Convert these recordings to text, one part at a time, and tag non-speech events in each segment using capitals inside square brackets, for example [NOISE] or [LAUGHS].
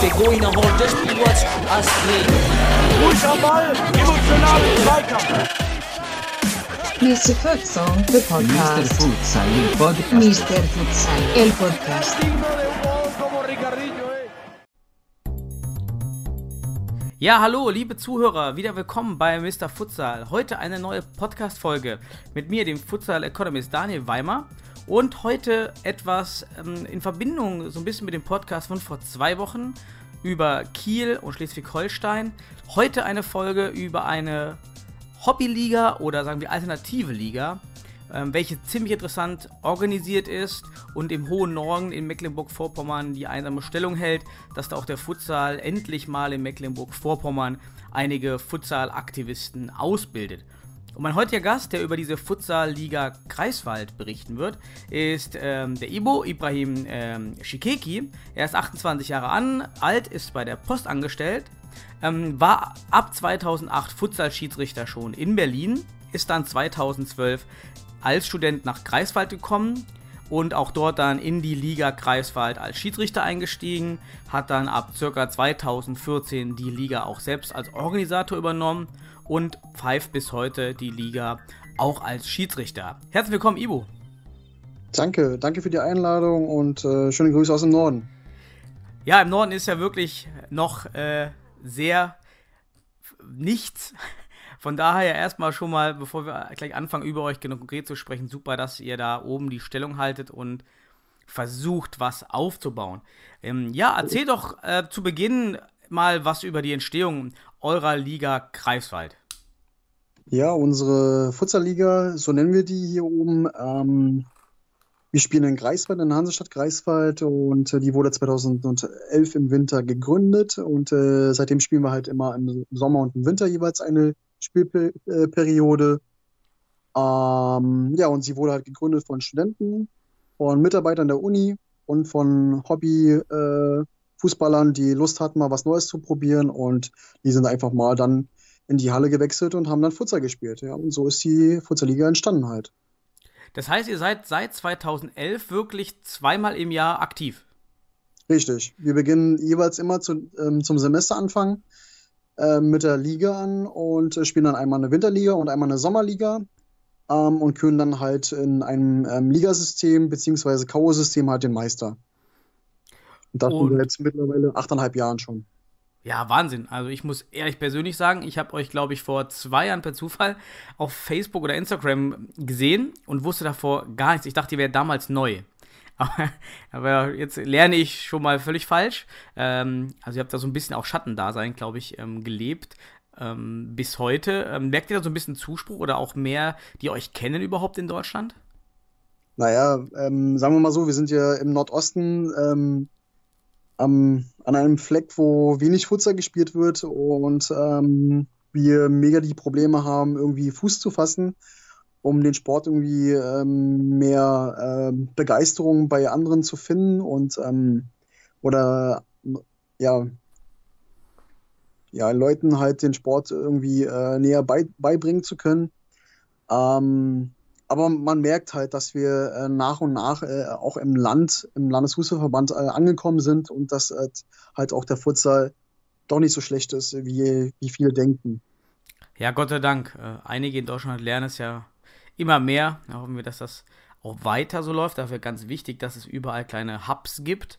Begoina holt das Spiel Astrid. Ruhig am Ball, emotionalen Zweikampf. Mr. Futsal, the Mr. podcast. Futsal, il podcast. Mr. Futsal, el podcast. Ja, hallo, liebe Zuhörer, wieder willkommen bei Mr. Futsal. Heute eine neue Podcast-Folge mit mir, dem Futsal Economist Daniel Weimer. Und heute etwas ähm, in Verbindung so ein bisschen mit dem Podcast von vor zwei Wochen über Kiel und Schleswig-Holstein. Heute eine Folge über eine Hobbyliga oder sagen wir alternative Liga, ähm, welche ziemlich interessant organisiert ist und im hohen Norden in Mecklenburg-Vorpommern die einsame Stellung hält, dass da auch der Futsal endlich mal in Mecklenburg-Vorpommern einige Futsal-Aktivisten ausbildet. Und mein heutiger Gast, der über diese Futsal-Liga Greifswald berichten wird, ist ähm, der Ibo Ibrahim ähm, Shikeki. Er ist 28 Jahre an, alt, ist bei der Post angestellt, ähm, war ab 2008 Futsal-Schiedsrichter schon in Berlin, ist dann 2012 als Student nach Greifswald gekommen und auch dort dann in die Liga Greifswald als Schiedsrichter eingestiegen, hat dann ab ca. 2014 die Liga auch selbst als Organisator übernommen und pfeift bis heute die Liga auch als Schiedsrichter. Herzlich willkommen, Ibo. Danke, danke für die Einladung und äh, schöne Grüße aus dem Norden. Ja, im Norden ist ja wirklich noch äh, sehr nichts. Von daher erstmal schon mal, bevor wir gleich anfangen, über euch genau konkret zu sprechen, super, dass ihr da oben die Stellung haltet und versucht, was aufzubauen. Ähm, ja, erzähl doch äh, zu Beginn mal was über die Entstehung eurer Liga Greifswald. Ja, unsere Futsalliga, so nennen wir die hier oben. Ähm, wir spielen in Greifswald, in Hansestadt Greifswald und äh, die wurde 2011 im Winter gegründet und äh, seitdem spielen wir halt immer im Sommer und im Winter jeweils eine Spielperiode. Ähm, ja, und sie wurde halt gegründet von Studenten, von Mitarbeitern der Uni und von Hobby-Fußballern, die Lust hatten, mal was Neues zu probieren und die sind einfach mal dann in die Halle gewechselt und haben dann Futsal gespielt. Ja, und so ist die Futsalliga entstanden halt. Das heißt, ihr seid seit 2011 wirklich zweimal im Jahr aktiv. Richtig. Wir beginnen jeweils immer zu, ähm, zum Semesteranfang äh, mit der Liga an und äh, spielen dann einmal eine Winterliga und einmal eine Sommerliga ähm, und können dann halt in einem ähm, Ligasystem bzw. K.O.-System halt den Meister. Und das Und- sind jetzt mittlerweile achteinhalb Jahren schon. Ja, Wahnsinn. Also ich muss ehrlich persönlich sagen, ich habe euch, glaube ich, vor zwei Jahren per Zufall auf Facebook oder Instagram gesehen und wusste davor gar nichts. Ich dachte, ihr wärt damals neu. [LAUGHS] Aber, jetzt lerne ich schon mal völlig falsch. Ähm, also ihr habt da so ein bisschen auch Schattendasein, glaube ich, ähm, gelebt. Ähm, bis heute. Ähm, merkt ihr da so ein bisschen Zuspruch oder auch mehr, die euch kennen überhaupt in Deutschland? Naja, ähm, sagen wir mal so, wir sind ja im Nordosten ähm, am, an einem Fleck, wo wenig Futsal gespielt wird und ähm, wir mega die Probleme haben, irgendwie Fuß zu fassen, um den Sport irgendwie ähm, mehr ähm, Begeisterung bei anderen zu finden und ähm, oder ja, ja, Leuten halt den Sport irgendwie äh, näher bei, beibringen zu können. Ähm, aber man merkt halt, dass wir äh, nach und nach äh, auch im Land, im Landesfußballverband äh, angekommen sind und dass äh, halt auch der Futsal doch nicht so schlecht ist, wie, wie viele denken. Ja, Gott sei Dank. Äh, einige in Deutschland lernen es ja immer mehr. Da hoffen wir, dass das auch weiter so läuft. Dafür ganz wichtig, dass es überall kleine Hubs gibt.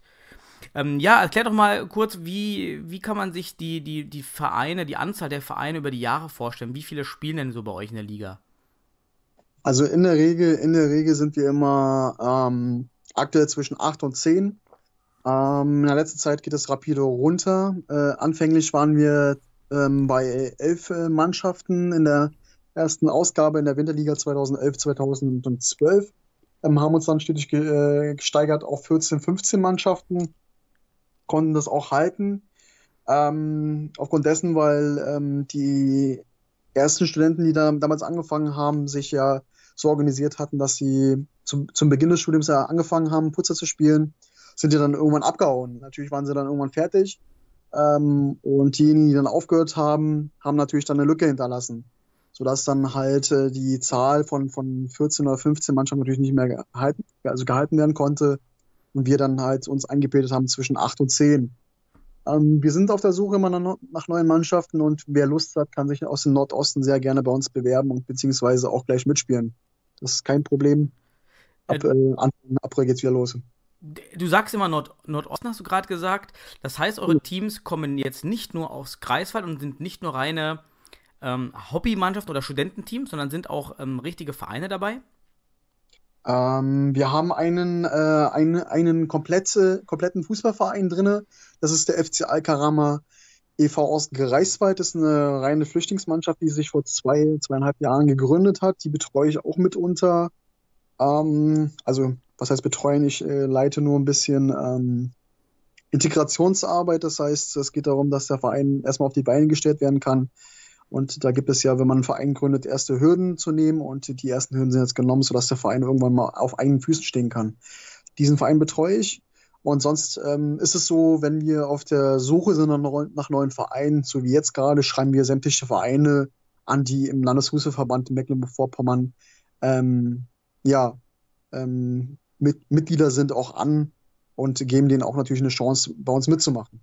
Ähm, ja, erklär doch mal kurz, wie, wie kann man sich die, die, die Vereine, die Anzahl der Vereine über die Jahre vorstellen? Wie viele spielen denn so bei euch in der Liga? Also in der Regel, in der Regel sind wir immer ähm, aktuell zwischen 8 und 10. Ähm, in der letzten Zeit geht es rapide runter. Äh, anfänglich waren wir ähm, bei elf äh, Mannschaften in der ersten Ausgabe in der Winterliga 2011, 2012. Ähm, haben uns dann stetig ge äh, gesteigert auf 14, 15 Mannschaften, konnten das auch halten. Ähm, aufgrund dessen, weil ähm, die ersten Studenten, die da damals angefangen haben, sich ja so organisiert hatten, dass sie zum, zum Beginn des Studiums ja angefangen haben, Putzer zu spielen, sind ja dann irgendwann abgehauen. Natürlich waren sie dann irgendwann fertig. Ähm, und diejenigen, die dann aufgehört haben, haben natürlich dann eine Lücke hinterlassen. Sodass dann halt äh, die Zahl von, von 14 oder 15 Mannschaften natürlich nicht mehr gehalten, also gehalten werden konnte und wir dann halt uns eingebildet haben zwischen 8 und 10. Ähm, wir sind auf der Suche immer nach, nach, neuen Mannschaften und wer Lust hat, kann sich aus dem Nordosten sehr gerne bei uns bewerben und beziehungsweise auch gleich mitspielen. Das ist kein Problem. Ab äh, Anfang April geht's wieder los. Du sagst immer Nord Nordosten, hast du gerade gesagt. Das heißt, eure Teams kommen jetzt nicht nur aus Greifswald und sind nicht nur reine ähm, Hobbymannschaften oder Studententeams, sondern sind auch ähm, richtige Vereine dabei? Ähm, wir haben einen, äh, einen, einen komplette, kompletten Fußballverein drin. Das ist der FC Alkarama e.V. aus Greifswald. Das ist eine reine Flüchtlingsmannschaft, die sich vor zwei, zweieinhalb Jahren gegründet hat. Die betreue ich auch mitunter. Ähm, also, was heißt betreuen? Ich äh, leite nur ein bisschen ähm, Integrationsarbeit. Das heißt, es geht darum, dass der Verein erstmal auf die Beine gestellt werden kann. Und da gibt es ja, wenn man einen Verein gründet, erste Hürden zu nehmen. Und die ersten Hürden sind jetzt genommen, sodass der Verein irgendwann mal auf eigenen Füßen stehen kann. Diesen Verein betreue ich. Und sonst ähm, ist es so, wenn wir auf der Suche sind nach neuen Vereinen, so wie jetzt gerade, schreiben wir sämtliche Vereine an, die im Landesfußballverband in Mecklenburg-Vorpommern ähm, ja, ähm, mit, Mitglieder sind, auch an und geben denen auch natürlich eine Chance, bei uns mitzumachen.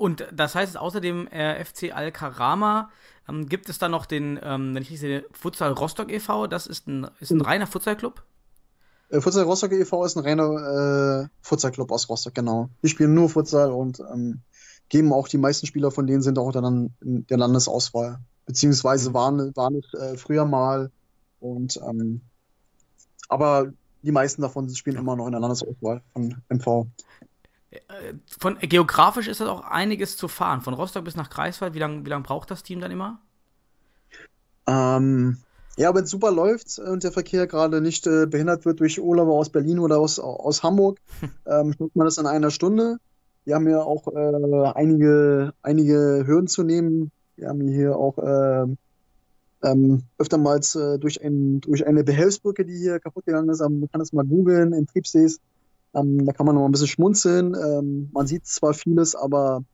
Und das heißt, außerdem äh, FC Al-Karama ähm, gibt es dann noch den, ähm, wenn ich richtig sehe, Futsal Rostock e.V., das ist ein, ist ein mhm. reiner Futsalclub? Äh, Futsal Rostock e.V. ist ein reiner äh, Futsalclub aus Rostock, genau. Die spielen nur Futsal und ähm, geben auch die meisten Spieler von denen sind auch dann in der Landesauswahl. Beziehungsweise mhm. waren, waren es äh, früher mal und ähm, aber die meisten davon spielen immer noch in der Landesauswahl von MV. Äh, von geografisch ist das auch einiges zu fahren. Von Rostock bis nach Greifswald, wie lange wie lang braucht das Team dann immer? Ähm, ja, wenn es super läuft und der Verkehr gerade nicht äh, behindert wird durch Urlauber aus Berlin oder aus, aus Hamburg, [LAUGHS] ähm, schafft man das in einer Stunde. Wir haben ja auch äh, einige, einige Hürden zu nehmen. Wir haben hier auch äh, ähm, öftermals äh, durch, ein, durch eine Behelfsbrücke, die hier kaputt gegangen ist. man kann das mal googeln in Triebsees. Ähm, da kann man noch mal ein bisschen schmunzeln. Ähm, man sieht zwar vieles, aber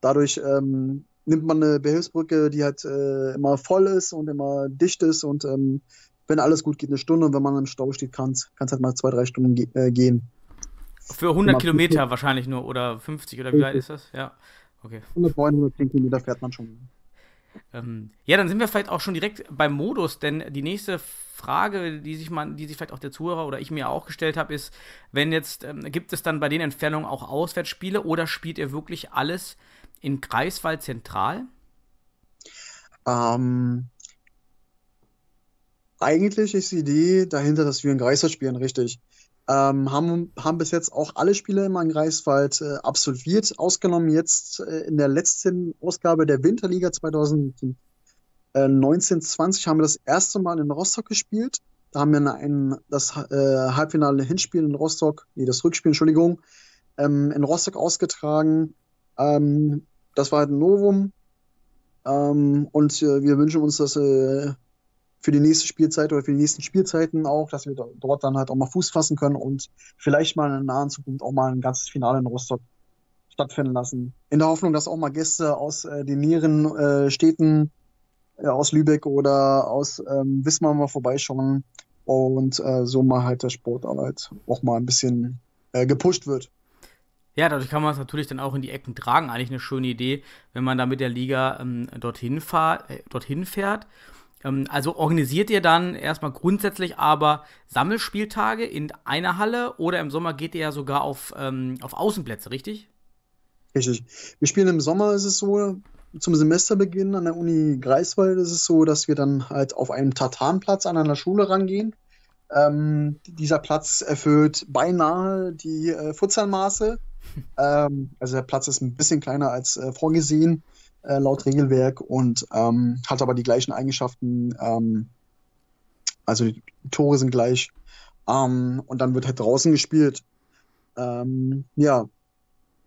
dadurch ähm, nimmt man eine Behilfsbrücke, die halt äh, immer voll ist und immer dicht ist und ähm, wenn alles gut geht, eine Stunde und wenn man im Stau steht, kann es halt mal zwei, drei Stunden ge äh, gehen. Für 100 Kilometer wahrscheinlich nur oder 50 oder wie weit ist das? Ja, okay. 109, 110 Kilometer fährt man schon. Ähm, ja, dann sind wir vielleicht auch schon direkt beim Modus, denn die nächste Frage, die sich man, die sich vielleicht auch der Zuhörer oder ich mir auch gestellt habe, ist, wenn jetzt, ähm, gibt es dann bei den Entfernungen auch Auswärtsspiele oder spielt ihr wirklich alles in Greifswald zentral? Ähm, eigentlich ist die Idee dahinter, dass wir in Greifswald spielen, richtig. Ähm, haben, haben bis jetzt auch alle Spiele in Greifswald äh, absolviert, ausgenommen jetzt äh, in der letzten Ausgabe der Winterliga 2000. 1920 äh, haben wir das erste Mal in Rostock gespielt. Da haben wir ein, das äh, Halbfinale Hinspiel in Rostock, nee, das Rückspiel, Entschuldigung, ähm, in Rostock ausgetragen. Ähm, das war halt ein Novum. Ähm, und äh, wir wünschen uns, dass äh, für die nächste Spielzeit oder für die nächsten Spielzeiten auch, dass wir dort dann halt auch mal Fuß fassen können und vielleicht mal in der nahen Zukunft auch mal ein ganzes Finale in Rostock stattfinden lassen. In der Hoffnung, dass auch mal Gäste aus äh, den näheren äh, Städten äh, aus Lübeck oder aus ähm, Wismar mal vorbeischauen und äh, so mal halt der Sport halt auch mal ein bisschen äh, gepusht wird. Ja, dadurch kann man es natürlich dann auch in die Ecken tragen. Eigentlich eine schöne Idee, wenn man da mit der Liga ähm, dorthin, fahr, äh, dorthin fährt. Ähm, also organisiert ihr dann erstmal grundsätzlich aber Sammelspieltage in einer Halle oder im Sommer geht ihr ja sogar auf, ähm, auf Außenplätze, richtig? Richtig. Wir spielen im Sommer, ist es so, zum Semesterbeginn an der Uni Greifswald ist es so, dass wir dann halt auf einen Tartanplatz an einer Schule rangehen. Ähm, dieser Platz erfüllt beinahe die äh, Futsalmaße. [LAUGHS] ähm, also der Platz ist ein bisschen kleiner als äh, vorgesehen, äh, laut Regelwerk, und ähm, hat aber die gleichen Eigenschaften. Ähm, also die Tore sind gleich. Ähm, und dann wird halt draußen gespielt. Ähm, ja,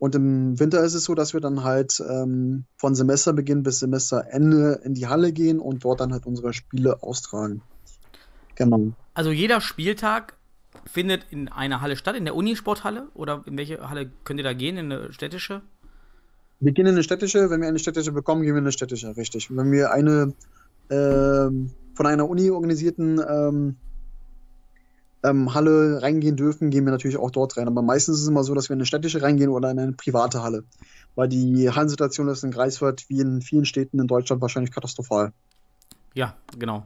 und im Winter ist es so, dass wir dann halt ähm, von Semesterbeginn bis Semesterende in die Halle gehen und dort dann halt unsere Spiele austragen. Genau. Also jeder Spieltag findet in einer Halle statt, in der Unisporthalle? Oder in welche Halle könnt ihr da gehen? In eine städtische? Wir gehen in eine städtische. Wenn wir eine städtische bekommen, gehen wir in eine städtische, richtig. Wenn wir eine ähm, von einer Uni organisierten ähm, ähm, Halle reingehen dürfen, gehen wir natürlich auch dort rein. Aber meistens ist es immer so, dass wir in eine städtische reingehen oder in eine private Halle. Weil die Hallensituation ist in Greifswald wie in vielen Städten in Deutschland wahrscheinlich katastrophal. Ja, genau.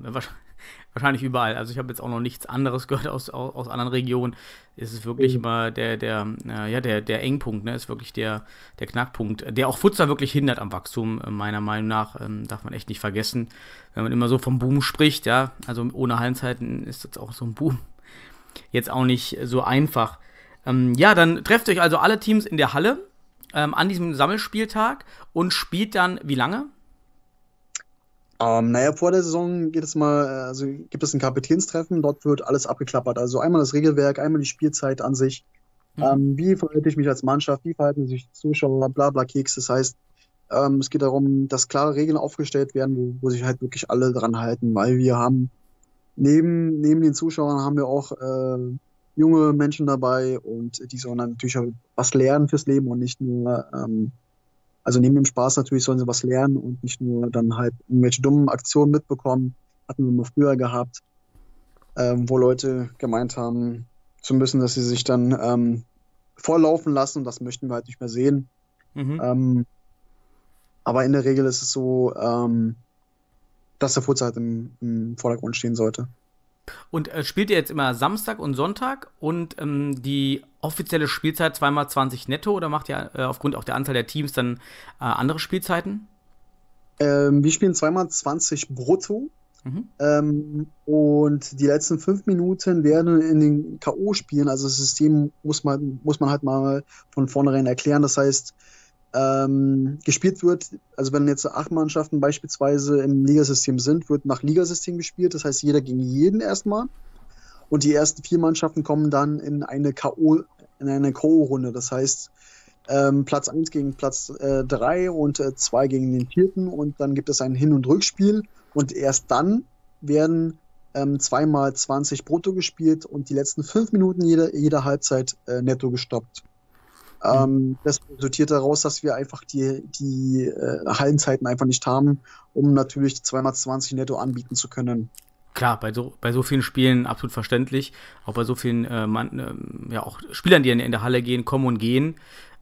Wahrsch- Wahrscheinlich überall. Also ich habe jetzt auch noch nichts anderes [LAUGHS] gehört aus, aus, aus anderen Regionen. Es ist wirklich Mhm. immer der, der, äh, ja, der, der Engpunkt, ne? Ist wirklich der, der Knackpunkt, der auch Futsal wirklich hindert am Wachstum, äh, meiner Meinung nach. Ähm, darf man echt nicht vergessen. Wenn man immer so vom Boom spricht, ja, also ohne Hallenzeiten ist das auch so ein Boom. [LAUGHS] Jetzt auch nicht so einfach. Ähm, ja, dann trefft euch also alle Teams in der Halle ähm, an diesem Sammelspieltag und spielt dann wie lange? Ähm, naja, vor der Saison geht es mal, also gibt es ein Kapitänstreffen, dort wird alles abgeklappert. Also einmal das Regelwerk, einmal die Spielzeit an sich. Mhm. Ähm, wie verhalte ich mich als Mannschaft, wie verhalten sich die Zuschauer, bla bla Keks. Das heißt, ähm, es geht darum, dass klare Regeln aufgestellt werden, wo, wo sich halt wirklich alle dran halten, weil wir haben neben, neben den Zuschauern haben wir auch äh, junge Menschen dabei und die sollen dann natürlich was lernen fürs Leben und nicht nur, ähm, also neben dem Spaß natürlich sollen sie was lernen und nicht nur dann halt irgendwelche dummen Aktionen mitbekommen. Hatten wir mal früher gehabt, ähm, wo Leute gemeint haben zu müssen, dass sie sich dann ähm, vorlaufen lassen und das möchten wir halt nicht mehr sehen. Mhm. Ähm, aber in der Regel ist es so, ähm, dass der Futsal halt im, im Vordergrund stehen sollte. Und äh, spielt ihr jetzt immer Samstag und Sonntag und ähm, die offizielle Spielzeit zweimal 20 netto oder macht ihr äh, aufgrund auch der Anzahl der Teams dann äh, andere Spielzeiten? Ähm, wir spielen zweimal 20 brutto. Mhm. Ähm, und die letzten fünf Minuten werden in den K.O.-Spielen, also das System muss man, muss man halt mal von vornherein erklären. Das heißt, ähm, gespielt wird, also wenn jetzt acht Mannschaften beispielsweise im Ligasystem sind, wird nach Ligasystem gespielt. Das heißt, jeder gegen jeden erstmal. Und die ersten vier Mannschaften kommen dann in eine K.O. in eine K.O.-Runde. Das heißt, ähm, Platz 1 gegen Platz 3 und 2 gegen den vierten und dann gibt es ein Hin- und Rückspiel und erst dann werden ähm, zweimal 20 brutto gespielt und die letzten fünf Minuten jeder, jeder Halbzeit äh, netto gestoppt. Ähm, das resultiert daraus, dass wir einfach die, die äh, Hallenzeiten einfach nicht haben, um natürlich die 2x20 netto anbieten zu können. Klar, bei so, bei so vielen Spielen absolut verständlich. Auch bei so vielen äh, Mann, ähm, ja, auch Spielern, die in, in der Halle gehen, kommen und gehen.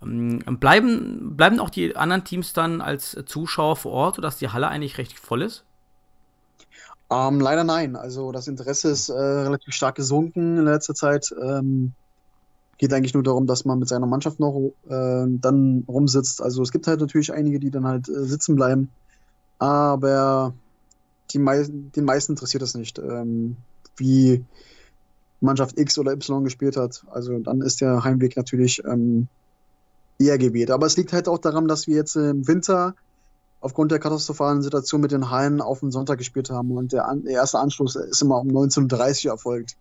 Ähm, bleiben, bleiben auch die anderen Teams dann als Zuschauer vor Ort, sodass die Halle eigentlich recht voll ist? Ähm, leider nein. Also das Interesse ist äh, relativ stark gesunken in letzter Zeit. Ähm, geht eigentlich nur darum, dass man mit seiner Mannschaft noch äh, dann rumsitzt. Also es gibt halt natürlich einige, die dann halt äh, sitzen bleiben. Aber die mei den meisten interessiert das nicht, ähm, wie Mannschaft X oder Y gespielt hat. Also dann ist der Heimweg natürlich ähm, eher gewählt. Aber es liegt halt auch daran, dass wir jetzt im Winter aufgrund der katastrophalen Situation mit den Hallen auf den Sonntag gespielt haben. Und der, an, der erste Anschluss ist immer um 19.30 Uhr erfolgt.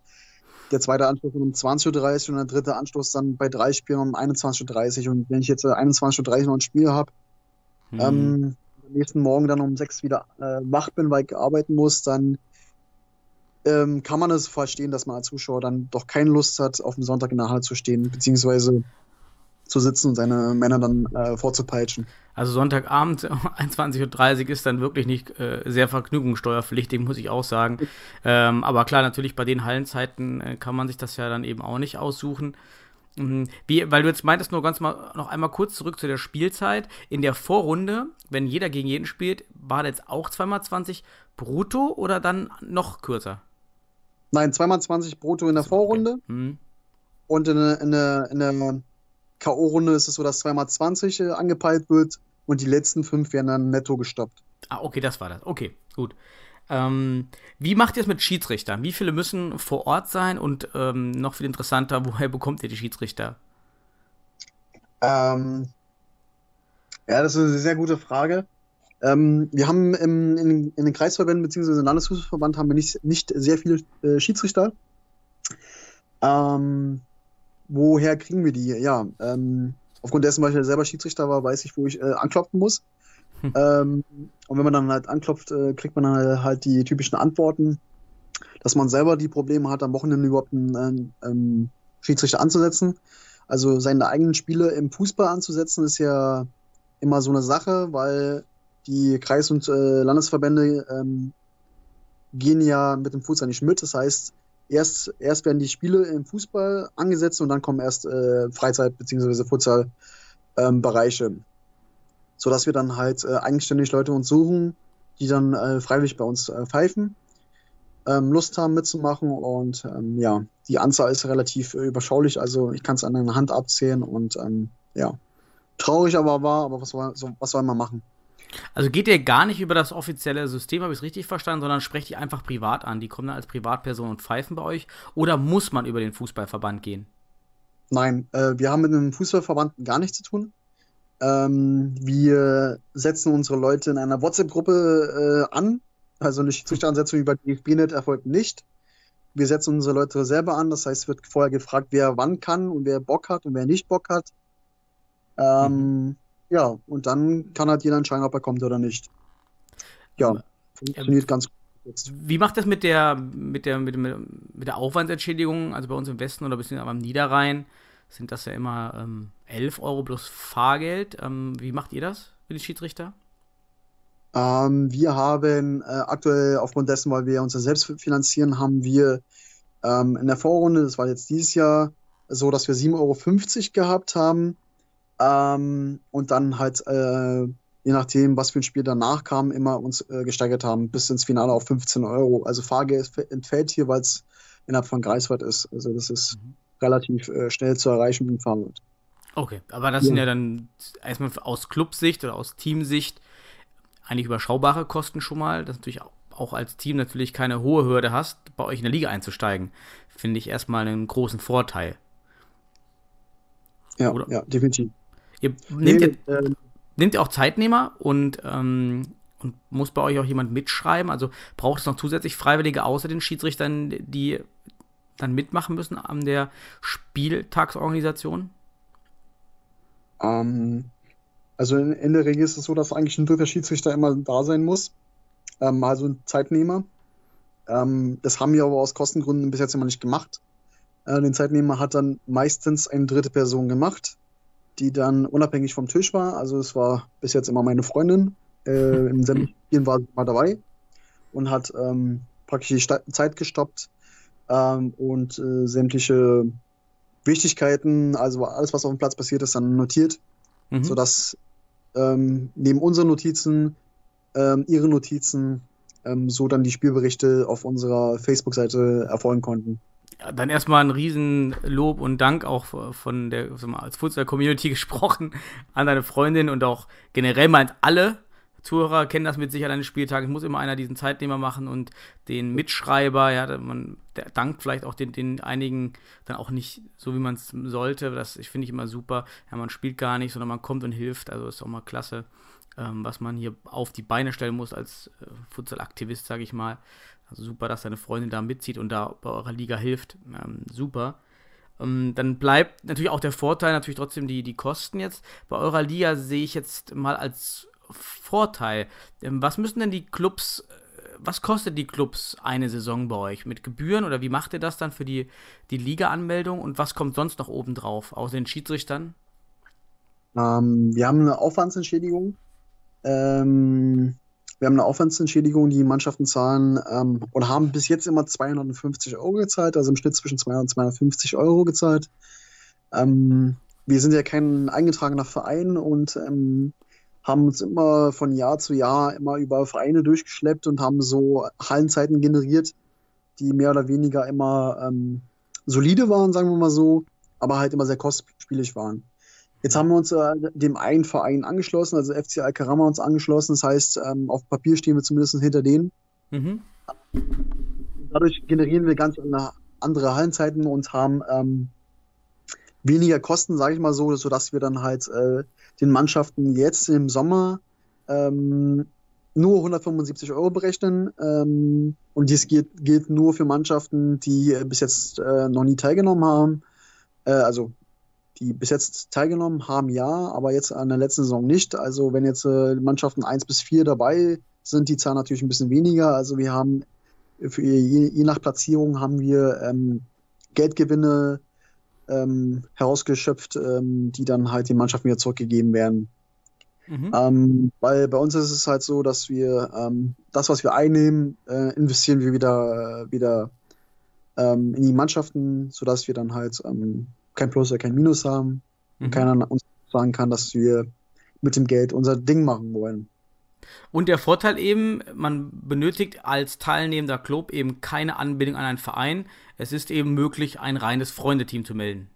Der zweite Anschluss um 20.30 Uhr und der dritte Anschluss dann bei drei Spielen um 21.30 Uhr. Und wenn ich jetzt 21.30 Uhr noch ein Spiel habe, Hm. ähm, am nächsten Morgen dann um sechs wieder äh, wach bin, weil ich arbeiten muss, dann ähm, kann man es verstehen, dass man als Zuschauer dann doch keine Lust hat, auf dem Sonntag in der Halle zu stehen, beziehungsweise zu sitzen und seine Männer dann äh, vorzupeitschen. Also Sonntagabend [LAUGHS] 21.30 Uhr ist dann wirklich nicht äh, sehr vergnügungssteuerpflichtig, muss ich auch sagen. Ähm, aber klar, natürlich bei den Hallenzeiten äh, kann man sich das ja dann eben auch nicht aussuchen. Mhm. Wie, weil du jetzt meintest, nur ganz mal noch einmal kurz zurück zu der Spielzeit. In der Vorrunde, wenn jeder gegen jeden spielt, war das jetzt auch 2x20 brutto oder dann noch kürzer? Nein, zweimal 20 brutto in der Vorrunde Hm. und in der, in in der K.O.-Runde ist es so, dass zweimal 20 äh, angepeilt wird und die letzten fünf werden dann netto gestoppt. Ah, okay, das war das. Okay, gut. Ähm, wie macht ihr es mit Schiedsrichtern? Wie viele müssen vor Ort sein? Und ähm, noch viel interessanter, [LAUGHS] woher bekommt ihr die Schiedsrichter? Ähm, ja, das ist eine sehr gute Frage. Ähm, wir haben im, in, in den Kreisverbänden bzw. im Landesfußballverband haben wir nicht, nicht sehr viele äh, Schiedsrichter. Ähm, woher kriegen wir die? Ja, ähm, aufgrund dessen, weil ich selber Schiedsrichter war, weiß ich, wo ich äh, anklopfen muss. Hm. [LAUGHS] Ähm, und wenn man dann halt anklopft, äh, kriegt man dann halt die typischen Antworten, dass man selber die Probleme hat, am Wochenende überhaupt einen ähm, Schiedsrichter anzusetzen. Also seine eigenen Spiele im Fußball anzusetzen, ist ja immer so eine Sache, weil die Kreis- und äh, Landesverbände ähm, gehen ja mit dem Futsal nicht mit. Das heißt, erst, erst werden die Spiele im Fußball angesetzt und dann kommen erst äh, Freizeit- bzw. Futsal-Bereiche. Ähm, Sodass wir dann halt äh, eigenständig Leute uns suchen, die dann äh, freiwillig bei uns äh, pfeifen, ähm, Lust haben mitzumachen und ähm, ja, die Anzahl ist relativ äh, überschaulich, also ich kann es an einer Hand abzählen und ähm, ja, traurig aber war, aber was soll, so, was soll man machen? Also geht ihr gar nicht über das offizielle System, habe ich es richtig verstanden, sondern sprecht ihr einfach privat an. Die kommen dann als Privatperson und pfeifen bei euch. Oder muss man über den Fußballverband gehen? Nein, äh, wir haben mit dem Fußballverband gar nichts zu tun. Ähm, wir setzen unsere Leute in einer WhatsApp-Gruppe äh, an. Also eine Schiedsrichteransetzung über DFB-Net erfolgt nicht. Wir setzen unsere Leute selber an. Das heißt, es wird vorher gefragt, wer wann kann und wer Bock hat und wer nicht Bock hat. Ähm, mhm. Ja, und dann kann halt jeder entscheiden, ob er kommt oder nicht. Ja, funktioniert ganz gut. Jetzt. Wie macht das mit der, mit der, mit, mit der Aufwandsentschädigung? Also bei uns im Westen oder bisschen am Niederrhein sind das ja immer ähm, 11 Euro plus Fahrgeld. Ähm, wie macht ihr das für die Schiedsrichter? Ähm, wir haben äh, aktuell aufgrund dessen, weil wir uns ja selbst finanzieren, haben wir ähm, in der Vorrunde, das war jetzt dieses Jahr, so, dass wir 7,50 Euro gehabt haben. Ähm, und dann halt, äh, je nachdem, was für ein Spiel danach kam, immer uns äh, gesteigert haben, bis ins Finale auf 15 Euro. Also Fahrgeld entfällt hier, weil es innerhalb von Greifswald ist. Also das ist mhm. Relativ äh, schnell zu erreichen dem Fahrrad. Okay, aber das ja. sind ja dann erstmal aus Clubsicht oder aus Teamsicht eigentlich überschaubare Kosten schon mal. Das natürlich auch als Team natürlich keine hohe Hürde hast, bei euch in der Liga einzusteigen. Finde ich erstmal einen großen Vorteil. Ja, Oder? ja, definitiv. Ihr nehmt, nee, ihr, äh, nehmt ihr auch Zeitnehmer und, ähm, und muss bei euch auch jemand mitschreiben? Also braucht es noch zusätzlich Freiwillige außer den Schiedsrichtern, die dann mitmachen müssen an der Spieltagsorganisation? Ähm, also in, in, der Regel ist es so, dass eigentlich ein dritter Schiedsrichter immer da sein muss. Ähm, also ein Zeitnehmer. Ähm, das haben wir aber aus Kostengründen bis jetzt immer nicht gemacht. Äh, den Zeitnehmer hat dann meistens eine dritte Person gemacht die dann unabhängig vom Tisch war. Also es war bis jetzt immer meine Freundin. Äh, sämtlichen [LAUGHS] Spielen war sie mal dabei und hat ähm, praktisch die Sta Zeit gestoppt ähm, und äh, sämtliche Wichtigkeiten, also alles, was auf dem Platz passiert ist, dann notiert, mhm. sodass ähm, neben unseren Notizen ähm, ihre Notizen ähm, so dann die Spielberichte auf unserer Facebook-Seite erfolgen konnten dann erstmal ein Riesenlob und Dank auch von der als Futsal-Community [LAUGHS] gesprochen an deine Freundin und auch generell meint alle Zuhörer kennen das mit Sicherheit an den Spieltagen. Es muss immer einer diesen Zeitnehmer machen und den Mitschreiber, ja, man dankt vielleicht auch den, den einigen dann auch nicht so, wie man es sollte. Das finde ich immer super. Ja, man spielt gar nicht, sondern man kommt und hilft. Also ist auch mal klasse, ähm, was man hier auf die Beine stellen muss als äh, Futsal-Aktivist, sage ich mal. Also super, dass deine Freundin da mitzieht und da bei eurer Liga hilft. Ähm, super. Ähm, dann bleibt natürlich auch der Vorteil, natürlich trotzdem die, die Kosten jetzt. Bei eurer Liga sehe ich jetzt mal als Vorteil. Ähm, was müssen denn die Clubs, äh, was kostet die Clubs eine Saison bei euch? Mit Gebühren oder wie macht ihr das dann für die, die Liga-Anmeldung und was kommt sonst noch oben drauf, außer den Schiedsrichtern? Ähm, wir haben eine Aufwandsentschädigung. Ähm, wir haben eine Aufwandsentschädigung, die Mannschaften zahlen ähm, oder haben bis jetzt immer 250 Euro gezahlt, also im Schnitt zwischen 200 und 250 Euro gezahlt. Ähm, wir sind ja kein eingetragener Verein und ähm, haben uns immer von Jahr zu Jahr immer über Vereine durchgeschleppt und haben so Hallenzeiten generiert, die mehr oder weniger immer ähm, solide waren, sagen wir mal so, aber halt immer sehr kostspielig waren. Jetzt haben wir uns äh, dem einen Verein angeschlossen, also FC Alcarama uns angeschlossen. Das heißt, ähm, auf Papier stehen wir zumindest hinter denen. Mhm. Dadurch generieren wir ganz andere Hallenzeiten und haben ähm, weniger Kosten, sage ich mal so, sodass wir dann halt äh, den Mannschaften jetzt im Sommer ähm, nur 175 Euro berechnen. Ähm, und dies gilt, gilt, nur für Mannschaften, die bis jetzt äh, noch nie teilgenommen haben. Äh, also die bis jetzt teilgenommen haben, ja, aber jetzt an der letzten Saison nicht. Also wenn jetzt äh, Mannschaften 1 bis 4 dabei sind, die Zahl natürlich ein bisschen weniger. Also wir haben für je, je nach Platzierung haben wir ähm, Geldgewinne ähm, herausgeschöpft, ähm, die dann halt den Mannschaften wieder zurückgegeben werden. Mhm. Ähm, weil bei uns ist es halt so, dass wir ähm, das, was wir einnehmen, äh, investieren wir wieder, wieder ähm, in die Mannschaften, sodass wir dann halt ähm, kein Plus oder kein Minus haben Mhm. und keiner uns sagen kann, dass wir mit dem Geld unser Ding machen wollen. Und der Vorteil eben, man benötigt als teilnehmender Club eben keine Anbindung an einen Verein. Es ist eben möglich, ein reines Freundeteam zu melden.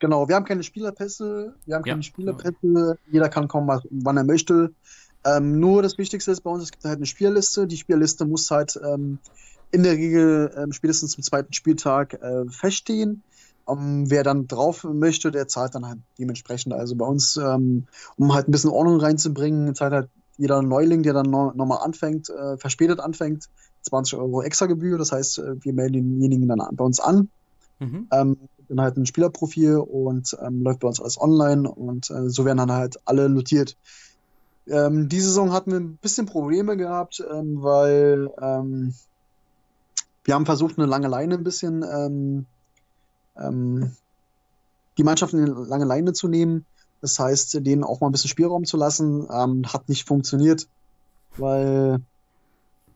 Genau, wir haben keine Spielerpässe, wir haben Ja. keine Spielerpässe, jeder kann kommen, wann er möchte. Ähm, nur das Wichtigste ist bei uns, es gibt halt eine Spielerliste. Die Spielerliste muss halt ähm, in der Regel ähm, spätestens zum zweiten Spieltag äh, feststehen. Ähm, wer dann drauf möchte, der zahlt dann halt dementsprechend. Also bei uns, ähm, um halt ein bisschen Ordnung reinzubringen, zahlt halt jeder Neuling, der dann no nochmal anfängt, äh, verspätet anfängt, 20 Euro extra Gebühr. Das heißt, äh, wir melden denjenigen dann an- bei uns an. Mhm. Ähm, dann halt ein Spielerprofil und ähm, läuft bei uns alles online und äh, so werden dann halt alle notiert. Ähm, diese Saison hatten wir ein bisschen Probleme gehabt, ähm, weil ähm, wir haben versucht, eine lange Leine ein bisschen ähm, die Mannschaften in eine lange Leine zu nehmen. Das heißt, denen auch mal ein bisschen Spielraum zu lassen, ähm, hat nicht funktioniert, weil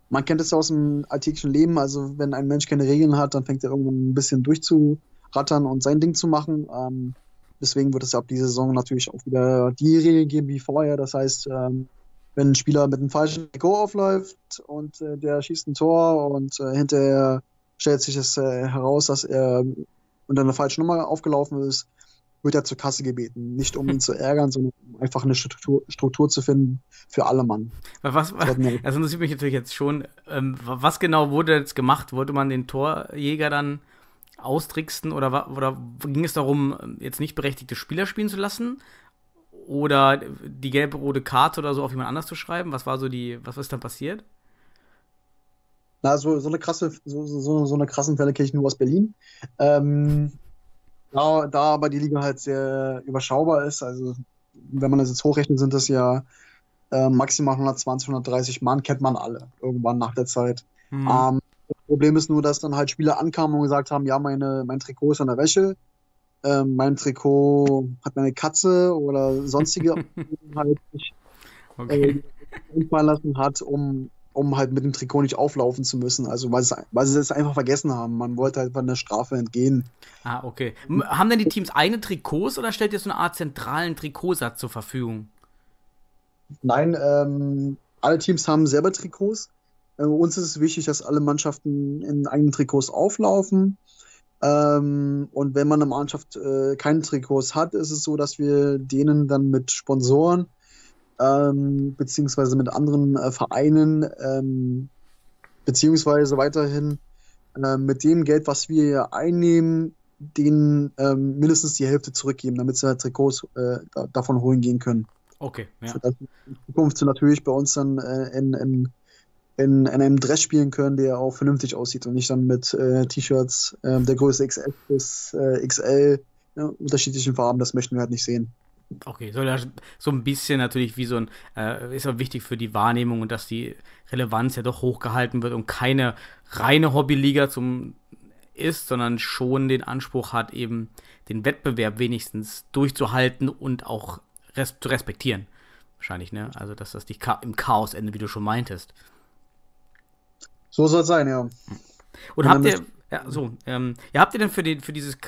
man kennt es ja aus dem alltäglichen Leben. Also, wenn ein Mensch keine Regeln hat, dann fängt er irgendwann ein bisschen durchzurattern und sein Ding zu machen. Ähm, deswegen wird es ja ab dieser Saison natürlich auch wieder die Regeln geben wie vorher. Das heißt, ähm, wenn ein Spieler mit einem falschen Trikot aufläuft und äh, der schießt ein Tor und äh, hinterher stellt sich es äh, heraus, dass er unter einer falschen Nummer aufgelaufen ist, wird er zur Kasse gebeten. Nicht um ihn [LAUGHS] zu ärgern, sondern um einfach eine Struktur, Struktur zu finden für alle Mann. Was, Das [LAUGHS] das interessiert mich natürlich jetzt schon. Ähm, was genau wurde jetzt gemacht? Wollte man den Torjäger dann austricksen oder, oder ging es darum, jetzt nicht berechtigte Spieler spielen zu lassen? Oder die gelbe rote Karte oder so auf jemand anders zu schreiben? Was war so die, was ist dann passiert? Na, so, so eine krasse, so, so, so eine krassen Fälle kenne ich nur aus Berlin. Ähm, da, da aber die Liga halt sehr überschaubar ist, also wenn man das jetzt hochrechnet, sind das ja äh, maximal 120, 130 Mann, kennt man alle irgendwann nach der Zeit. Hm. Ähm, das Problem ist nur, dass dann halt Spieler ankamen und gesagt haben, ja, meine, mein Trikot ist an der Wäsche, ähm, mein Trikot hat meine Katze oder sonstige [LAUGHS] halt nicht okay. äh, lassen hat, um, um halt mit dem Trikot nicht auflaufen zu müssen. Also weil, sie es einfach vergessen haben. Man wollte halt von der Strafe entgehen. Ah, okay. Haben denn die Teams eigene Trikots oder stellt ihr so eine Art zentralen Trikotsatz zur Verfügung? Nein, ähm, alle Teams haben selber Trikots. Äh, uns ist es wichtig, dass alle Mannschaften in eigenen Trikots auflaufen. Ähm, und wenn man eine Mannschaft äh, keine Trikots hat, ist es so, dass wir denen dann mit Sponsoren ähm, beziehungsweise mit anderen äh, Vereinen ähm, beziehungsweise weiterhin äh, mit dem Geld, was wir einnehmen, denen ähm, mindestens die Hälfte zurückgeben, damit sie halt Trikots äh, da, davon holen gehen können. Okay, ja. Wir in Zukunft natürlich bei uns dann äh, in, in, in, in einem Dress spielen können, der auch vernünftig aussieht und nicht dann mit äh, T-Shirts äh, der Größe XL bis äh, XL, ja, unterschiedlichen Farben, das möchten wir halt nicht sehen. Okay, soll ja so ein bisschen natürlich wie so ein, äh, ist auch wichtig für die Wahrnehmung und dass die Relevanz ja doch hochgehalten wird und keine reine Hobbyliga zum ist, sondern schon den Anspruch hat, eben den Wettbewerb wenigstens durchzuhalten und auch res zu respektieren. Wahrscheinlich, ne? Also, dass das nicht im Chaos endet, wie du schon meintest. So soll es sein, ja. Und Und habt ihr, ja, so, ähm, ja, habt ihr denn für, den, für dieses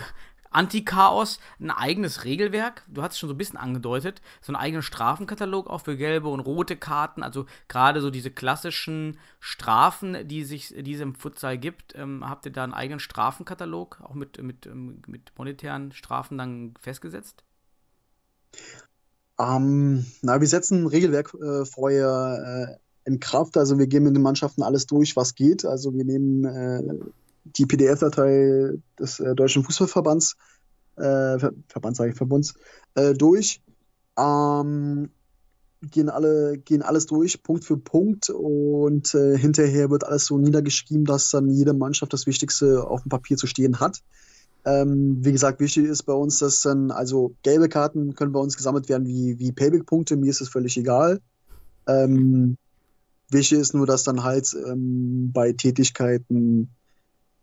Anti-Chaos ein eigenes Regelwerk? Du hast es schon so ein bisschen angedeutet, so einen eigenen Strafenkatalog auch für gelbe und rote Karten, also gerade so diese klassischen Strafen, die sich, die es im Futsal gibt. Ähm, habt ihr da einen eigenen Strafenkatalog, auch mit, mit, ähm, mit monetären Strafen dann festgesetzt? Ähm, na, wir setzen ein Regelwerk äh, vorher äh, in Kraft. Also wir gehen mit den Mannschaften alles durch, was geht. Also wir nehmen äh, die PDF-Datei des äh, Deutschen Fußballverbands, äh, Ver Verband sage ich, Verbunds, äh, durch. Ähm, gehen alle, gehen alles durch, Punkt für Punkt und äh, hinterher wird alles so niedergeschrieben, dass dann jede Mannschaft das Wichtigste auf dem Papier zu stehen hat. Ähm, wie gesagt, wichtig ist bei uns, dass dann, also gelbe Karten können bei uns gesammelt werden wie, wie Payback-Punkte, mir ist es völlig egal. Ähm, wichtig ist nur, dass dann halt ähm, bei Tätigkeiten